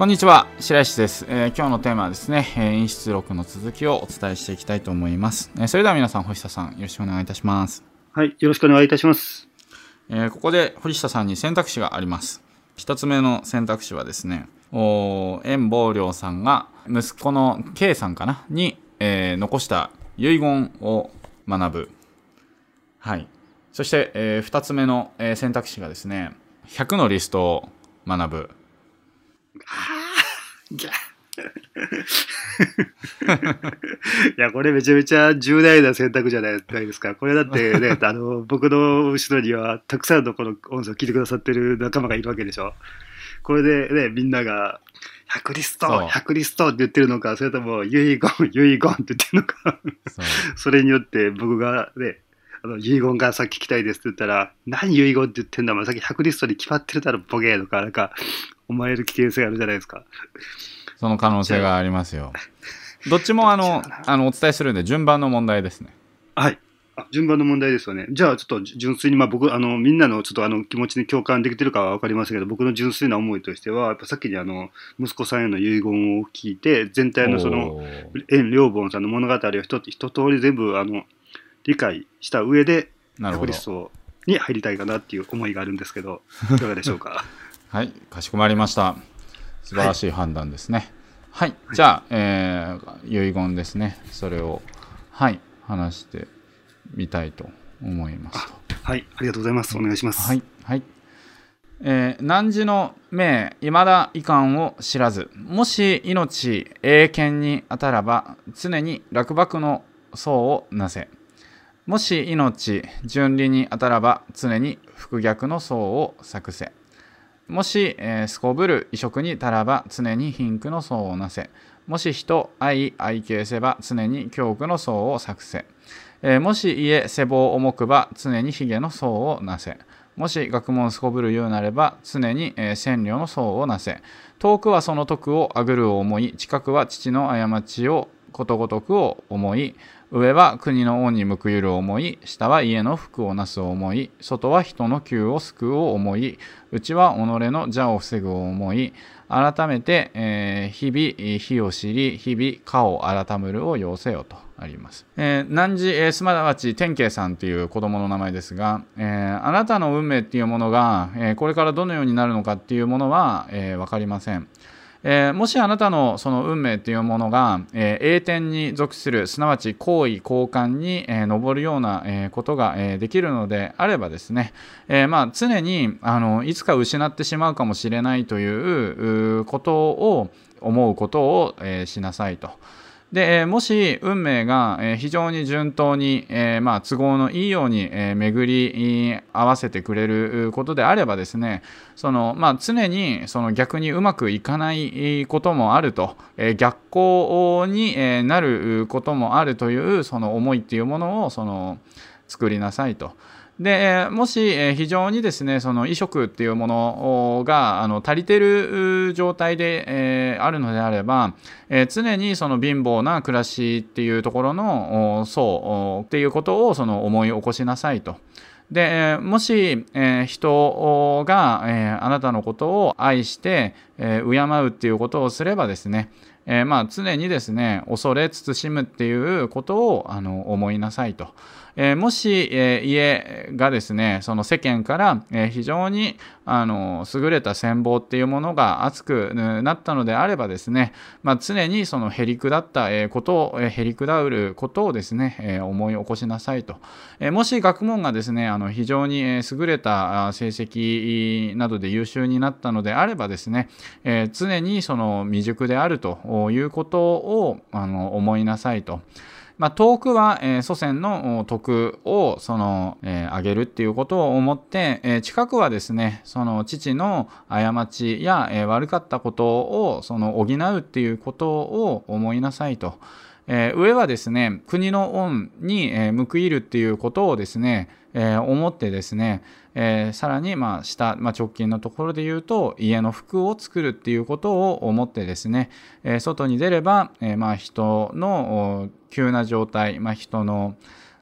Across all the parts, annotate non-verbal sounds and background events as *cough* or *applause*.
こんにちは白石です、えー、今日のテーマはですね、え演出録の続きをお伝えしていきたいと思います、えー、それでは皆さん星田さんよろしくお願いいたします。はいよろしくお願いいたします、えー、ここで星田さんに選択肢があります。一つ目の選択肢はですねお遠望良さんが息子の K さんかな？に、え残した遺言を学ぶ。はい。そして、え2つ目の、え選択肢がですね100のリストを学ぶ *laughs* いや、これめちゃめちゃ重大な選択じゃないですか。これだってね、*laughs* あの、僕の後ろにはたくさんのこの音声を聞いてくださってる仲間がいるわけでしょ。これでね、みんなが、100リスト !100 リストって言ってるのか、それとも、遺言、遺言って言ってるのか *laughs* それによって僕がね、あの遺言がさっき聞きたいですって言ったら、何遺言って言ってんだ、まあ、さっき100リストに決まってるだろ、ボケとか、なんか、思われる危険性があるじゃないですか。その可能性がありますよ。どっちもあの、あの、お伝えするんで、順番の問題ですね。はい。あ順番の問題ですよね。じゃあ、ちょっと純粋に、まあ僕、あの、みんなのちょっとあの、気持ちに共感できてるかは分かりませんけど、僕の純粋な思いとしては、やっぱさっきにあの、息子さんへの遺言を聞いて、全体のその、縁良本さんの物語を一一通り全部、あの、理解した上で、なるほど。に入りたいかなっていう思いがあるんですけど、*laughs* いかがでしょうか？はい、かしこまりました。素晴らしい判断ですね。はい、はい、じゃあ、えー、遺言ですね。それを、はい、話してみたいと思いますはい、ありがとうございます。お願いします。はい、はい。えー、汝の命、いまだ遺憾を知らず、もし命、永遠に当たらば、常に落幕の層をなせ。もし命、順利に当たらば、常に複逆の層を作せ。もし、えー、すこぶる移植に足らば常に貧苦の層をなせ。もし人、愛、愛敬せば常に恐怖の層を作せ。えー、もし家、世望重くば常に髭の層をなせ。もし学問すこぶるようなれば常に、えー、千両の層をなせ。遠くはその徳をあぐるを思い、近くは父の過ちをことごとくを思い、上は国の恩に報いる思い、下は家の福をなす思い、外は人の急を救う思い、内は己の邪を防ぐ思い、改めて、えー、日々、火を知り、日々、家を改むるを要せよとあります。えー、南寺、えー、すまだち天慶さんという子供の名前ですが、えー、あなたの運命っていうものが、え、これからどのようになるのかっていうものは、えー、分かりません。えー、もしあなたのその運命というものが、えー、栄転に属するすなわち好意交換に、えー、上るような、えー、ことが、えー、できるのであればですね、えーまあ、常にあのいつか失ってしまうかもしれないということを思うことを、えー、しなさいと。で、もし運命が非常に順当に、え、まあ、都合のいいように、え、巡り合わせてくれることであればですね、そのまあ、常にその逆にうまくいかないこともあると、え、逆行になることもあるというその思いっていうものをその作りなさいと。でもし非常にですねその移植っていうものがあの足りてる状態で、えー、あるのであれば、えー、常にその貧乏な暮らしっていうところの層っていうことをその思い起こしなさいと。でもし、えー、人が、えー、あなたのことを愛して、えー、敬うっていうことをすればですね、えまあ、常にですね恐れ慎むっていうことをあの思いなさいと。えー、もし、えー、家がですね、その世間から、えー、非常にあの優れた戦望っていうものが熱くなったのであればですね、まあ、常にそのへりくだったことを、へりくだることをですね、え思い起こしなさいと。えもし学問がですね、あの非常に優れた成績などで優秀になったのであればですね、え常にその未熟であるということをあの思いなさいと。まあ、遠くは、えー、祖先の徳をその、えー、あげるっていうことを思って、えー、近くはですねその父の過ちや、え、悪かったことをその補うっていうことを思いなさいと。え、上はですね国の恩に、え、報いるっていうことをですね、えー、思ってですね、えー、さらにまあ下、まあ、直近のところで言うと家の服を作るっていうことを思ってですね、え外に出れば、えまあ人の急な状態、まあ、人の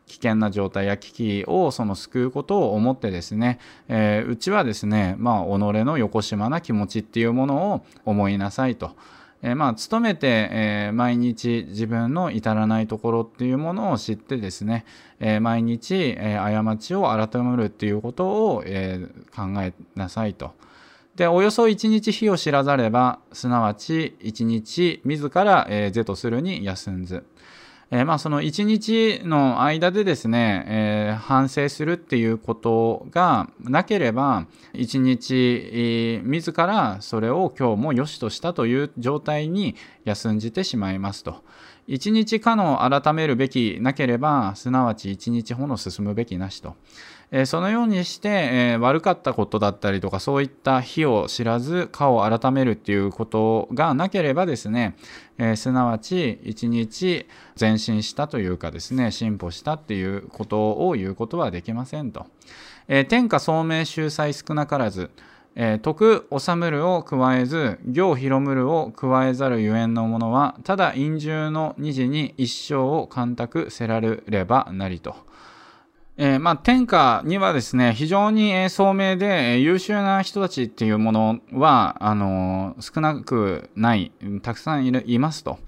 危険な状態や危機をその救うことを思ってですね、え、うちはですね、まあ、己の横島な気持ちっていうものを思いなさいと。えー、まあ努めて、えー、毎日自分の至らないところっていうものを知ってですね、えー、毎日、え過ちを改めるっていうことを、え考えなさいと。でおよそ一日日を知らざればすなわち一日自ら、え是とするに休んず。えー、まあその一日の間でですね、えー、反省するっていうことがなければ一日、自らそれを今日も良しとしたという状態に休んじてしまいますと。一日かの改めるべきなければすなわち一日ほの進むべきなしと。えそのようにして、え悪かったことだったりとかそういった非を知らずかを改めるっていうことがなければですね、えすなわち一日前進したというかですね進歩したっていうことを言うことはできませんと。え天下聡明秀才少なからずえ、徳治むるを加えず行広むるを加えざるゆえんのものはただ陰獣の二次に一生を干拓せられればなりと。えー、まあ、天下にはですね、非常に、え聡明で、優秀な人たちっていうものは、あの少なくない、たくさんいるいますと。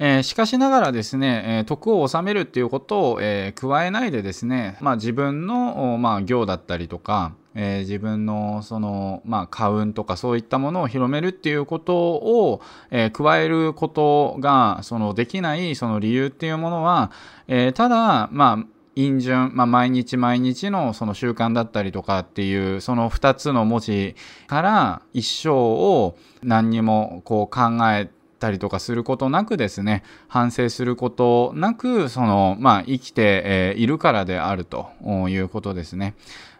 え、しかしながらですね、え徳を収めるっていうことを、え加えないでですね、まあ、自分の、まあ、行だったりとか、えー、自分のその、まあ、家運とかそういったものを広めるっていうことを、えー、加えることがそのできないその理由っていうものは、えー、ただまあ陰順、まあ、毎日毎日のその習慣だったりとかっていうその2つの文字から一生を何にもこう考えたりとかすることなくですね反省することなくそのまあ生きているからであるということですね。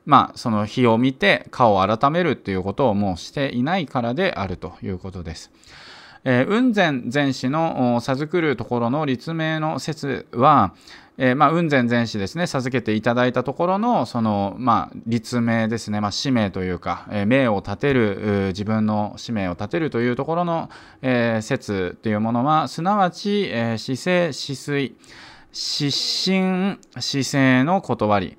まあその日を見て顔を改めるっていうことをもうしていないからであるということです。えー、雲仙禅師の授くるところの立命の説は、えー、まあ、雲仙禅師ですね、授けていただいたところの、その、まあ、立命ですね、まあ、使命というか、えー、命を立てる、自分の使命を立てるというところの、えー、説というものは、すなわち、えー、姿勢、止水、失神、姿勢の断り、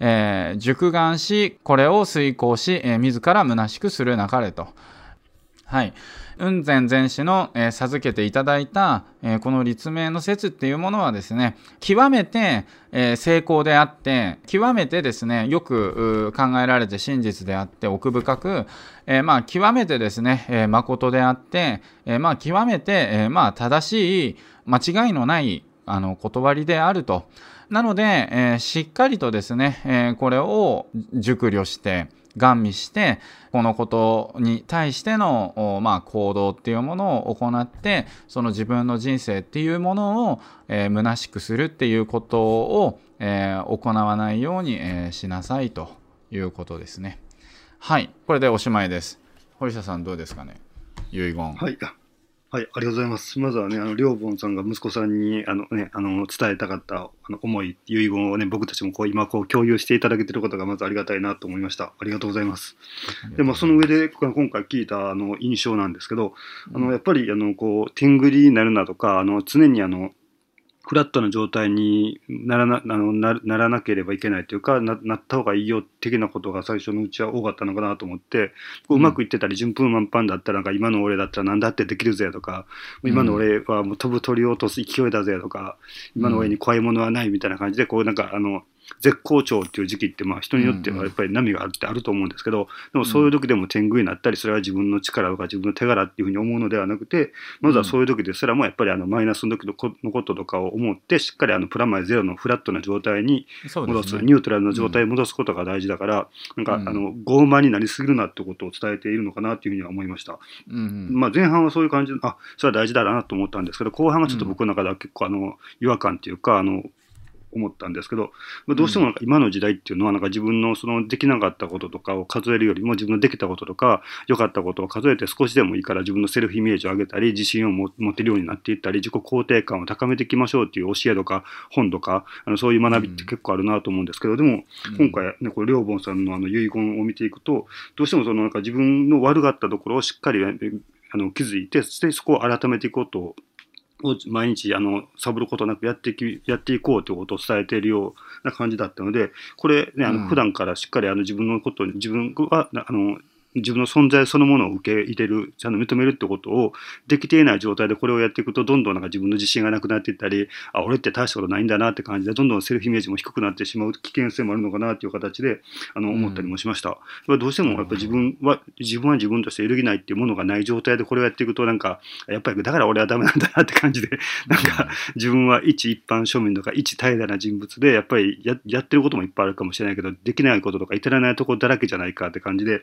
えー、熟眼し、これを遂行し、えー、自ら虚しくするなかれと。はい。雲仙禅師の、えー、授けていただいた、えー、この立命の説っていうものはですね、極めて、えー、成功であって、極めてですね、よく考えられて真実であって奥深く、えまあ、極めてですね、え誠であって、えまあ、極めて、えまあ、正しい、間違いのないあの断りであると。なので、えしっかりとですね、えこれを熟慮して、ガン見してこのことに対しての、まあ、行動っていうものを行ってその自分の人生っていうものを、えー、虚しくするっていうことを、えー、行わないように、えー、しなさいということですね。はいこれでおしまいです。堀下さんどうですかね？遺言。はいはい、ありがとうございます。まずはね、あの、りょうぼんさんが息子さんに、あのね、あの、伝えたかったあの思い、遺言をね、僕たちもこう、今こう、共有していただけてることがまずありがたいなと思いました。ありがとうございます。で、まあ、その上で、今回聞いた、あの、印象なんですけど、あの、やっぱり、あの、こう、天狗になるなとか、あの、常にあの、フラットな状態にならなあのなならなければいけないというかな、なった方がいいよ的なことが最初のうちは多かったのかなと思って、うまくいってたり、順風満帆だったら、なんか今の俺だったら何だってできるぜとか、今の俺はもう飛ぶ鳥を落とす勢いだぜとか、今の俺に怖いものはないみたいな感じで、こうなんかあの、絶好調っていう時期ってまあ人によってはやっぱり波があるってあると思うんですけど、でもそういう時でも天狗になったりそれは自分の力とか自分の手柄っていうふうに思うのではなくてまずはそういう時ですらもやっぱりあのマイナスの時のこととかを思ってしっかりあのプラマイゼロのフラットな状態に戻す、ね、ニュートラルな状態に戻すことが大事だから、なんかあの傲慢になりすぎるなってことを伝えているのかなっていうふうには思いました。うんまあ、前半はそういう感じであそれは大事だなと思ったんですけど後半がちょっと僕の中では結構あの違和感っていうかあの思ったんですけど、まあ、どうしてもなんか今の時代っていうのはなんか自分のそのできなかったこととかを数えるよりも自分のできたこととか良かったことを数えて少しでもいいから自分のセルフイメージを上げたり自信を持てるようになっていったり自己肯定感を高めていきましょうっていう教えとか本とかあのそういう学びって結構あるなと思うんですけどでも今回ねこれ両本さんのあの遺言を見ていくとどうしてもそのなんか自分の悪かったところをしっかりあの気づいてそこを改めていこうとを毎日あのサボることなくやっていきやっていこうということを伝えているような感じだったのでこれねあうん。の普段からしっかりあの自分のことに自分はあの自分の存在そのものを受け入れるちゃんと認めるってことをできていない状態でこれをやっていくとどんどんなんか自分の自信がなくなっていったりあ俺って大したことないんだなって感じでどんどんセルフイメージも低くなってしまう危険性もあるのかなっていう形であのうん思ったりもしました。これどうしてもやっぱ自分は自分は自分として揺るぎないっていうものがない状態でこれをやっていくとなんかやっぱりだから俺はダメなんだなって感じでなんか自分は一一般庶民とか一怠惰な人物でやっぱりややってることもいっぱいあるかもしれないけどできないこととか至らないところだらけじゃないかって感じで。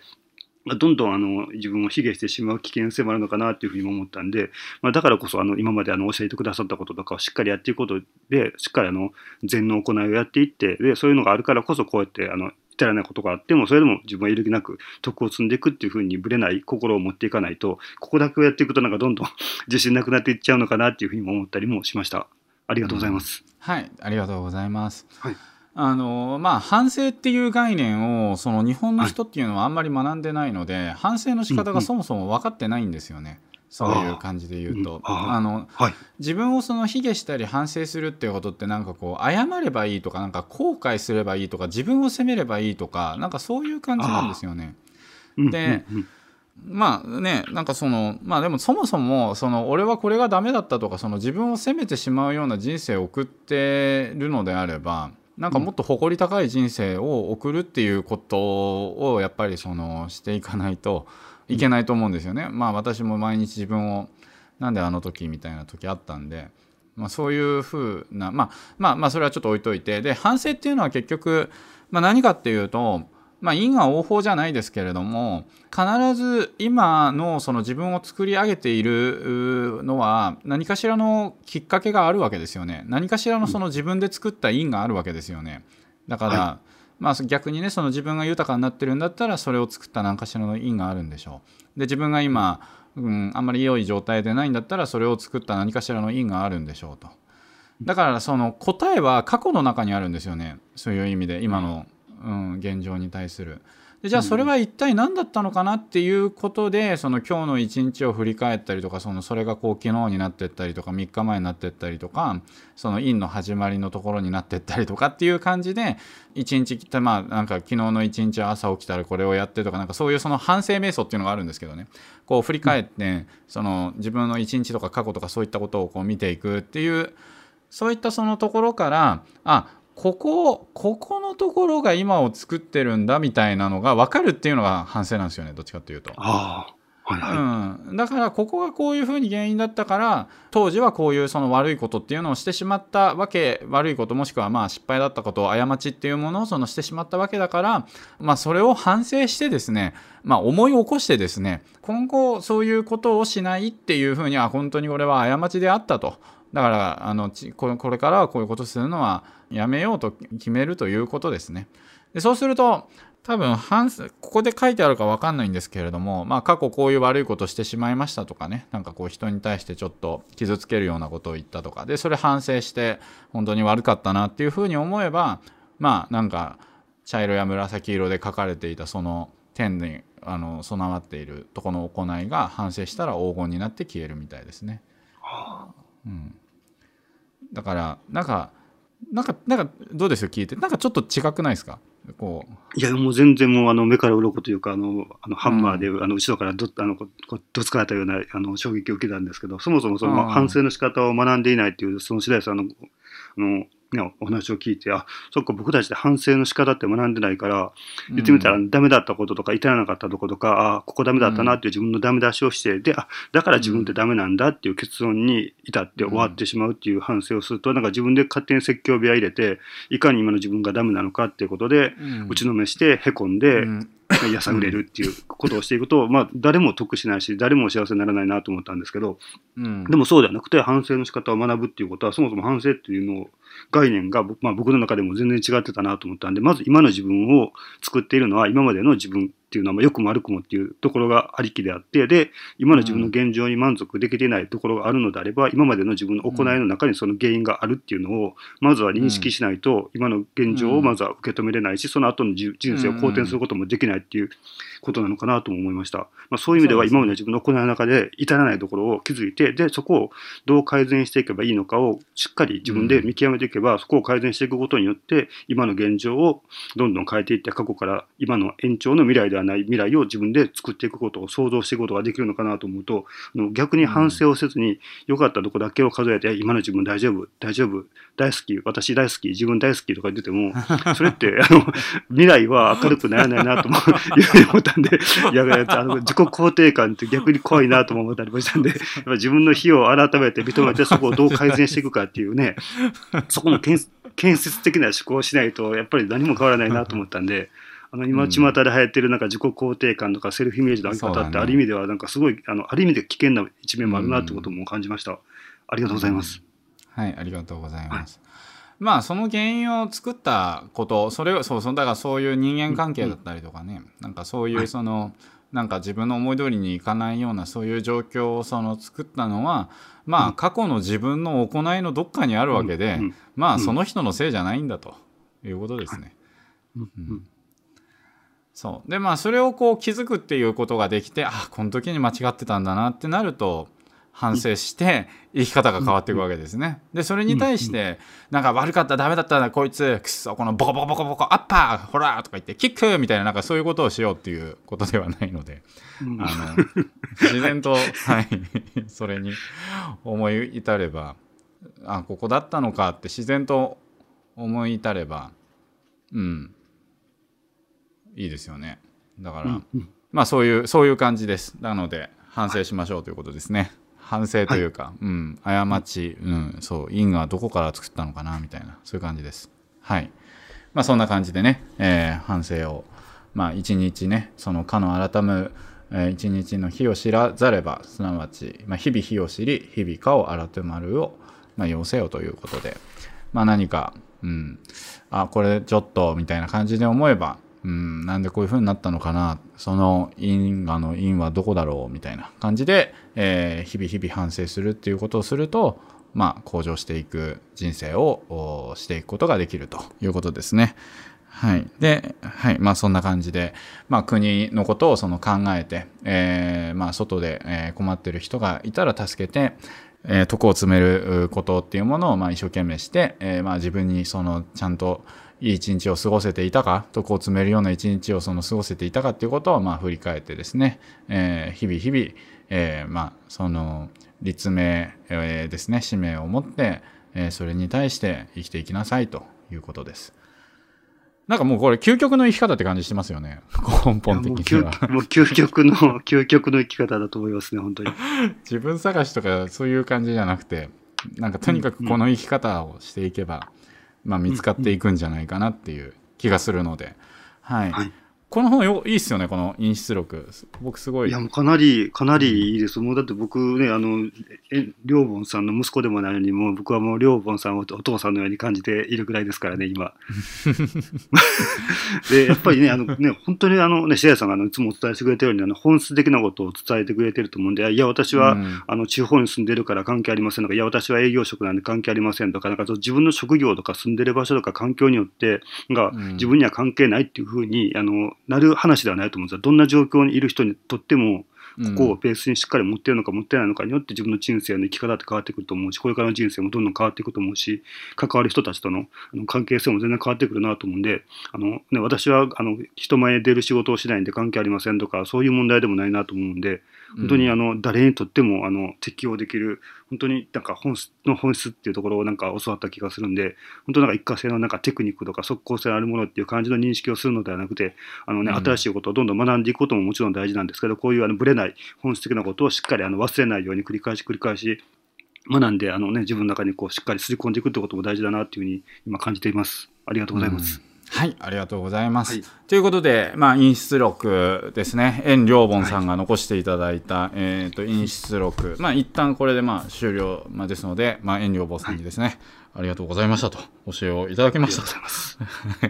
まあどんどんあの自分を卑下してしまう危険性もあるのかなっていうふうにも思ったんで、まあ、だからこそあの今まであの教えてくださったこととかをしっかりやっていくこと。でしっかりあの禅の行いをやっていってでそういうのがあるからこそこうやってあの至らないことがあってもそれでも自分は揺るぎなく徳を積んでいくっていうふうにぶれない心を持っていかないとここだけをやっていくとなんかどんどん *laughs* 自信なくなっていっちゃうのかなっていうふうにも思ったりもしました。ありがとうございます、はい、ありがとうございます。はいあのまあ反省っていう概念をその日本の人っていうのはあんまり学んでないので、反省の仕方がそもそも分かってないんですよね。そういう感じで言うと、あのはい。自分をその卑下したり反省するっていうことってなんかこう謝ればいいとかなんか後悔すればいいとか自分を責めればいいとかなんかそういう感じなんですよね。うん。でうん。うん。まあねなんかそのまあでもそもそもその俺はこれがダメだったとかその自分を責めてしまうような人生を送ってるのであればなんかもっと誇り高い人生を送るっていうことをやっぱりそのしていかないといけないと思うんですよね。まあ私も毎日自分をなんであの時みたいな時あったんで。まあ、そういうふうな、まあ、まあまあそれはちょっと置いといてで反省っていうのは結局、まあ、何かっていうとまあ、因果応報じゃないですけれども必ず今のその自分を作り上げているのは何かしらのきっかけがあるわけですよね。何かしらのその自分で作った因があるわけですよね。だから、はまあ、逆にねその自分が豊かになってるんだったらそれを作った何かしらの因があるんでしょう。で自分が今、うん、あんまり良い状態でないんだったらそれを作った何かしらの因があるんでしょうと。だからその答えは過去の中にあるんですよね。そういう意味で今の、うん、現状に対する。でじゃあそれは一体何だったのかなっていうことでその今日の一日を振り返ったりとかそのそれがこう昨日になってったりとか3日前になってったりとかその陰の始まりのところになってったりとかっていう感じで一日ってまあなんか昨日の一日朝起きたらこれをやってとかなんかそういうその反省瞑想っていうのがあるんですけどね。こう振り返ってその自分の一日とか過去とかそういったことをこう見ていくっていうそういったそのところからあここここのところが今を作ってるんだみたいなのが分かるっていうのが反省なんですよねどっちかっていうと。うん、だからここがこういうふうに原因だったから当時はこういうその悪いことっていうのをしてしまったわけ悪いこともしくはまあ失敗だったことを過ちっていうものをそのしてしまったわけだから、まあ、それを反省してですね、まあ、思い起こしてですね今後そういうことをしないっていうふうには本当に俺は過ちであったと。だからあのちこれからはこういうことするのはやめようと決めるということですね。でそうすると多分反ここで書いてあるか分かんないんですけれども、まあ、過去こういう悪いことしてしまいましたとかねなんかこう人に対してちょっと傷つけるようなことを言ったとかでそれ反省して本当に悪かったなっていうふうに思えばまあなんか茶色や紫色で書かれていたその天にあの備わっているとこの行いが反省したら黄金になって消えるみたいですね。うん、だからなんかなんかなんかどうですよ聞いて。なんかちょっと違くないですか？こう。いや、もう全然もうあの目から鱗というか、あの、あのハンマーで、あの後ろからどあのここどつかれたようなあの衝撃を受けたんですけど、そもそもその、うん反省の仕方を学んでいないっていう、その白石さんの、あの、ね、お話を聞いて、あ、そっか、僕たちって反省の仕方って学んでないから、言ってみたらダメだったこととか至らなかったとことか、あここダメだったなっていう自分のダメ出しをして、であだから自分ってダメなんだっていう結論に至って終わってしまうっていう反省をすると、なんか自分で勝手に説教部屋入れていかに今の自分がダメなのかっていうことで、うん。打ちのめしてへこんで、うんやさぐれるっていうことをしていくと、まあ誰も得しないし誰も幸せにならないなと思ったんですけどうん。でもそうではなくて反省の仕方を学ぶっていうことはそもそも反省っていうのを概念が、まあ、僕の中でも全然違ってたなと思ったんでまず今の自分を作っているのは今までの自分っていうのは、まあ、よくも悪くもっていうところがありきであってで今の自分の現状に満足できていないところがあるのであれば、今までの自分の行いの中にその原因があるっていうのをまずは認識しないと、今の現状をまずは受け止めれないしその後の人生を好転することもできないっていうことなのかなとも思いました。まあ、そういう意味では今まで自分の行いの中で至らないところを気づいてでそこをどう改善していけばいいのかをしっかり自分で見極めていけば、そこを改善していくことによって今の現状をどんどん変えていって過去から今の延長の未来ではない未来を自分で作っていくことを想像していくことができるのかなと思うと逆に反省をせずに良かったところだけを数えて今の自分大丈夫大丈夫大好き私大好き自分大好きとか言ってても *laughs* それってあの未来は明るくならないなと *laughs* いうふうに思ったんでいやあの自己肯定感って逆に怖いなとも思ったりもしたんでやっぱ自分の非を改めて認めてそこをどう改善していくかっていうね *laughs* そこの建設的な思考をしないとやっぱり何も変わらないなと思ったんで。あの今、巷で流行ってるなんか自己肯定感とかセルフイメージの上げ方ってある意味ではなんかすごい、あのある意味で危険な一面もあるなってことも感じました。ありがとうございます。はい、ありがとうございます。はいまあその原因を作ったことそれをそうそうだからそういう人間関係だったりとかね、うん、なんかそういうその、はい、なんか自分の思い通りにいかないようなそういう状況をその作ったのはまあ過去の自分の行いのどっかにあるわけで、うん、まあその人のせいじゃないんだということですね。うんそう。でまあそれをこう気づくっていうことができてあこの時に間違ってたんだなってなると反省して生き方が変わっていくわけですね。でそれに対してなんか悪かったダメだったなこいつくそこのボコボコボコボコアッパーほらとか言ってキックみたいななんかそういうことをしようっていうことではないので、あの自然と、はい、それに思い至ればあここだったのかって自然と思い至ればうんいいですよね。だから、まあそういうそういう感じです。なので反省しましょうということですね。反省というか、はい、うん、過ち、うん、そう、因はどこから作ったのかな、みたいな、そういう感じです。はい。まあ、そんな感じでね、えー、反省を、まあ、一日ね、そのかの改む、えー、一日の日を知らざれば、すなわち、まあ、日々日を知り、日々かを改まるを、まあ、要せよということで、まあ、何か、うん、あ、これちょっと、みたいな感じで思えば、うん、なんでこういう風になったのかなその因果の因はどこだろうみたいな感じで、えー、日々日々反省するっていうことをすると、まあ、向上していく人生をしていくことができるということですね。はい。で、はい。まあ、そんな感じで、まあ、国のことをその考えて、えー、まあ、外で、え困ってる人がいたら助けて、えー、徳を詰めることっていうものを、まあ、一生懸命して、えー、まあ、自分にその、ちゃんと、いい一日を過ごせていたか徳を詰めるような一日をその過ごせていたかっていうことをまあ振り返ってですね、えー、日々日々、えー、まあその立命、えー、ですね使命を持って、えー、それに対して生きていきなさいということです。なんかもうこれ究極の生き方って感じしてますよね。根本的には。もう究極の、究極の生き方だと思いますね、本当に。*laughs* 自分探しとかそういう感じじゃなくて、なんかとにかくこの生き方をしていけば、まあ、見つかっていくんじゃないかなっていう気がするので、はい、はい、この本よいいっすよね、この陰出録。僕すごい。いや、もうかなり、かなりいいです。もうだって僕ね、あの、え、りょうぼんさんの息子でもないのに、もう僕はもうりょうぼんさんをお父さんのように感じているぐらいですからね、今。*laughs* で、やっぱりね、あのね、本当にあのね、シェアさんがあのいつもお伝えしてくれてるように、あの、本質的なことを伝えてくれてると思うんで、いや、私は、うん、あの、地方に住んでるから関係ありませんとか、いや、私は営業職なんで関係ありませんとか、なんか自分の職業とか住んでる場所とか環境によって、が、自分には関係ないっていうふうに、あの、なる話ではないと思うんですよ。どんな状況にいる人にとっても、ここをベースにしっかり持ってるのか持ってないのかによって自分の人生の生き方って変わってくると思うし、これからの人生もどんどん変わっていくと思うし、関わる人たちとの関係性も全然変わってくるなと思うんで、あのね、私はあの人前に出る仕事をしないんで関係ありませんとか、そういう問題でもないなと思うんで、本当にあの誰にとってもあの適用できる、本当になんか本質の本質っていうところをなんか教わった気がするんで、本当なんか一過性のなんかテクニックとか即効性あるものっていう感じの認識をするのではなくて、あのね、新しいことをどんどん学んでいくことももちろん大事なんですけど、こういうあのブレない本質的なことをしっかりあの忘れないように繰り返し繰り返し学んで、あのね、自分の中にこうしっかり刷り込んでいくってことも大事だなっていうふうに今感じています。ありがとうございます。うんはい、ありがとうございます。はい、ということで、まあ、陰出録ですね、遠良本さんが残していただいた、はい、えっ、ー、と、陰出録、まあ、一旦これで、まあ、終了、まあ、ですので、まあ、遠良本さんにですね、はい、ありがとうございましたと、教えをいただきましたと、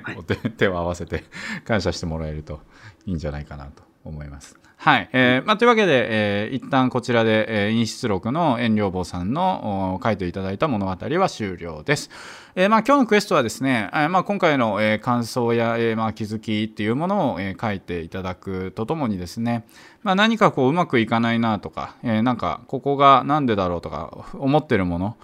はい、*laughs* 手を合わせて感謝してもらえるといいんじゃないかなと思います。はい。えーまあ、というわけで、えー一旦こちらで、えー、陰湿録の遠慮坊さんのお書いていただいた物語は終了です。えーまあ、今日のクエストはですね、えーまあ、今回の、えー感想や、えーまあ、気づきっていうものを、えー書いていただくとともにですね、まあ、何かこううまくいかないなとか、えーなんかここがなんでだろうとか思ってるもの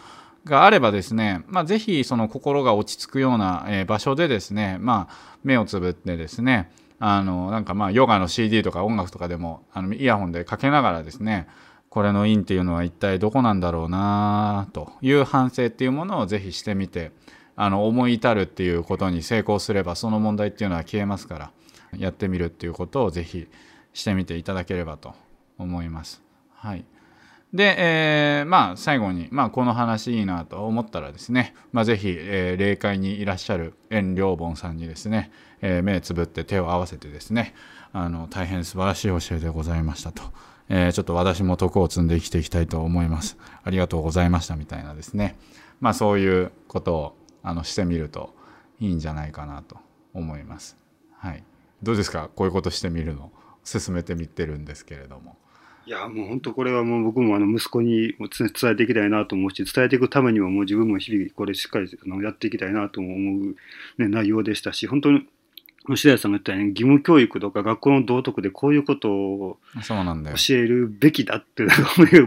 があればですね、まあ、ぜひその心が落ち着くような、えー場所でですね、まあ、目をつぶってですねあのなんかまあヨガの CD とか音楽とかでもあのイヤホンでかけながらですねこれの因っていうのは一体どこなんだろうなという反省っていうものをぜひしてみてあの思い至るっていうことに成功すればその問題っていうのは消えますからやってみるっていうことをぜひしてみていただければと思います。はい、で、えーまあ最後に、まあ、この話いいなと思ったらですね、まあ、ぜひ、えー霊界にいらっしゃる遠良本さんにですね、えー目つぶって手を合わせてですねあの大変素晴らしい教えでございましたと、えーちょっと私も徳を積んで生きていきたいと思います。ありがとうございましたみたいなですね。まあそういうことをあのしてみるといいんじゃないかなと思います。はい。どうですか？こういうことしてみるの？進めてみてるんですけれども。いや、もう本当これはもう僕もあの息子に伝えていきたいなと思うし、伝えていくためにももう自分も日々これしっかりあのやっていきたいなと思う、ね、内容でしたし、本当に、白石さんが言ったように義務教育とか学校の道徳でこういうことを教えるべきだって、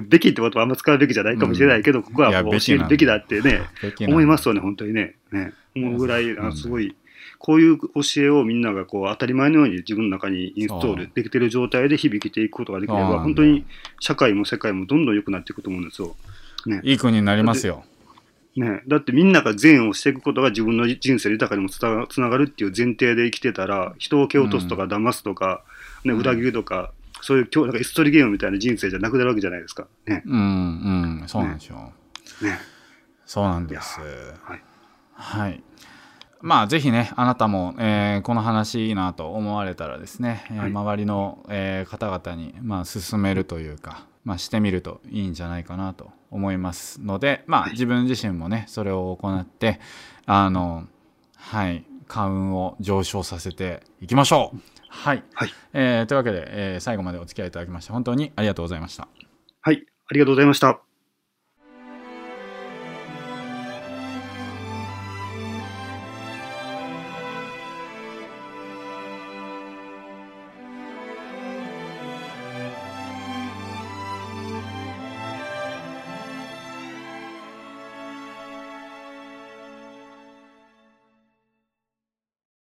べきってことはあんま使うべきじゃないかもしれないけど、ここはもう教えるべきだってね、*laughs* 思いますよね、本当にね。ね。思うぐらい、すごい、こういう教えをみんながこう当たり前のように自分の中にインストールできてる状態で日々生きていくことができれば、本当に社会も世界もどんどん良くなっていくと思うんですよ。ねいい国になりますよね、だってみんなが善をしていくことが自分の人生豊かにもつながるっていう前提で生きてたら、人を蹴落とすとか騙すとか、ね、うん裏切るとか、そういう今日なんか椅子取りゲームみたいな人生じゃなくなるわけじゃないですか。ね。うんうんそうなんですよ、ね。そうなんですはい。はい。まあ、ぜひね、あなたも、えーこの話いいなと思われたらですね、えーはい周りの、えー方々に、まあ、進めるというか、まあ、してみるといいんじゃないかなと思いますので、まあ、はい自分自身もね、それを行って、あの、はい、花運を上昇させていきましょう。はい。はい。えーというわけで、えー最後までお付き合いいただきまして、本当にありがとうございました。はい。ありがとうございました。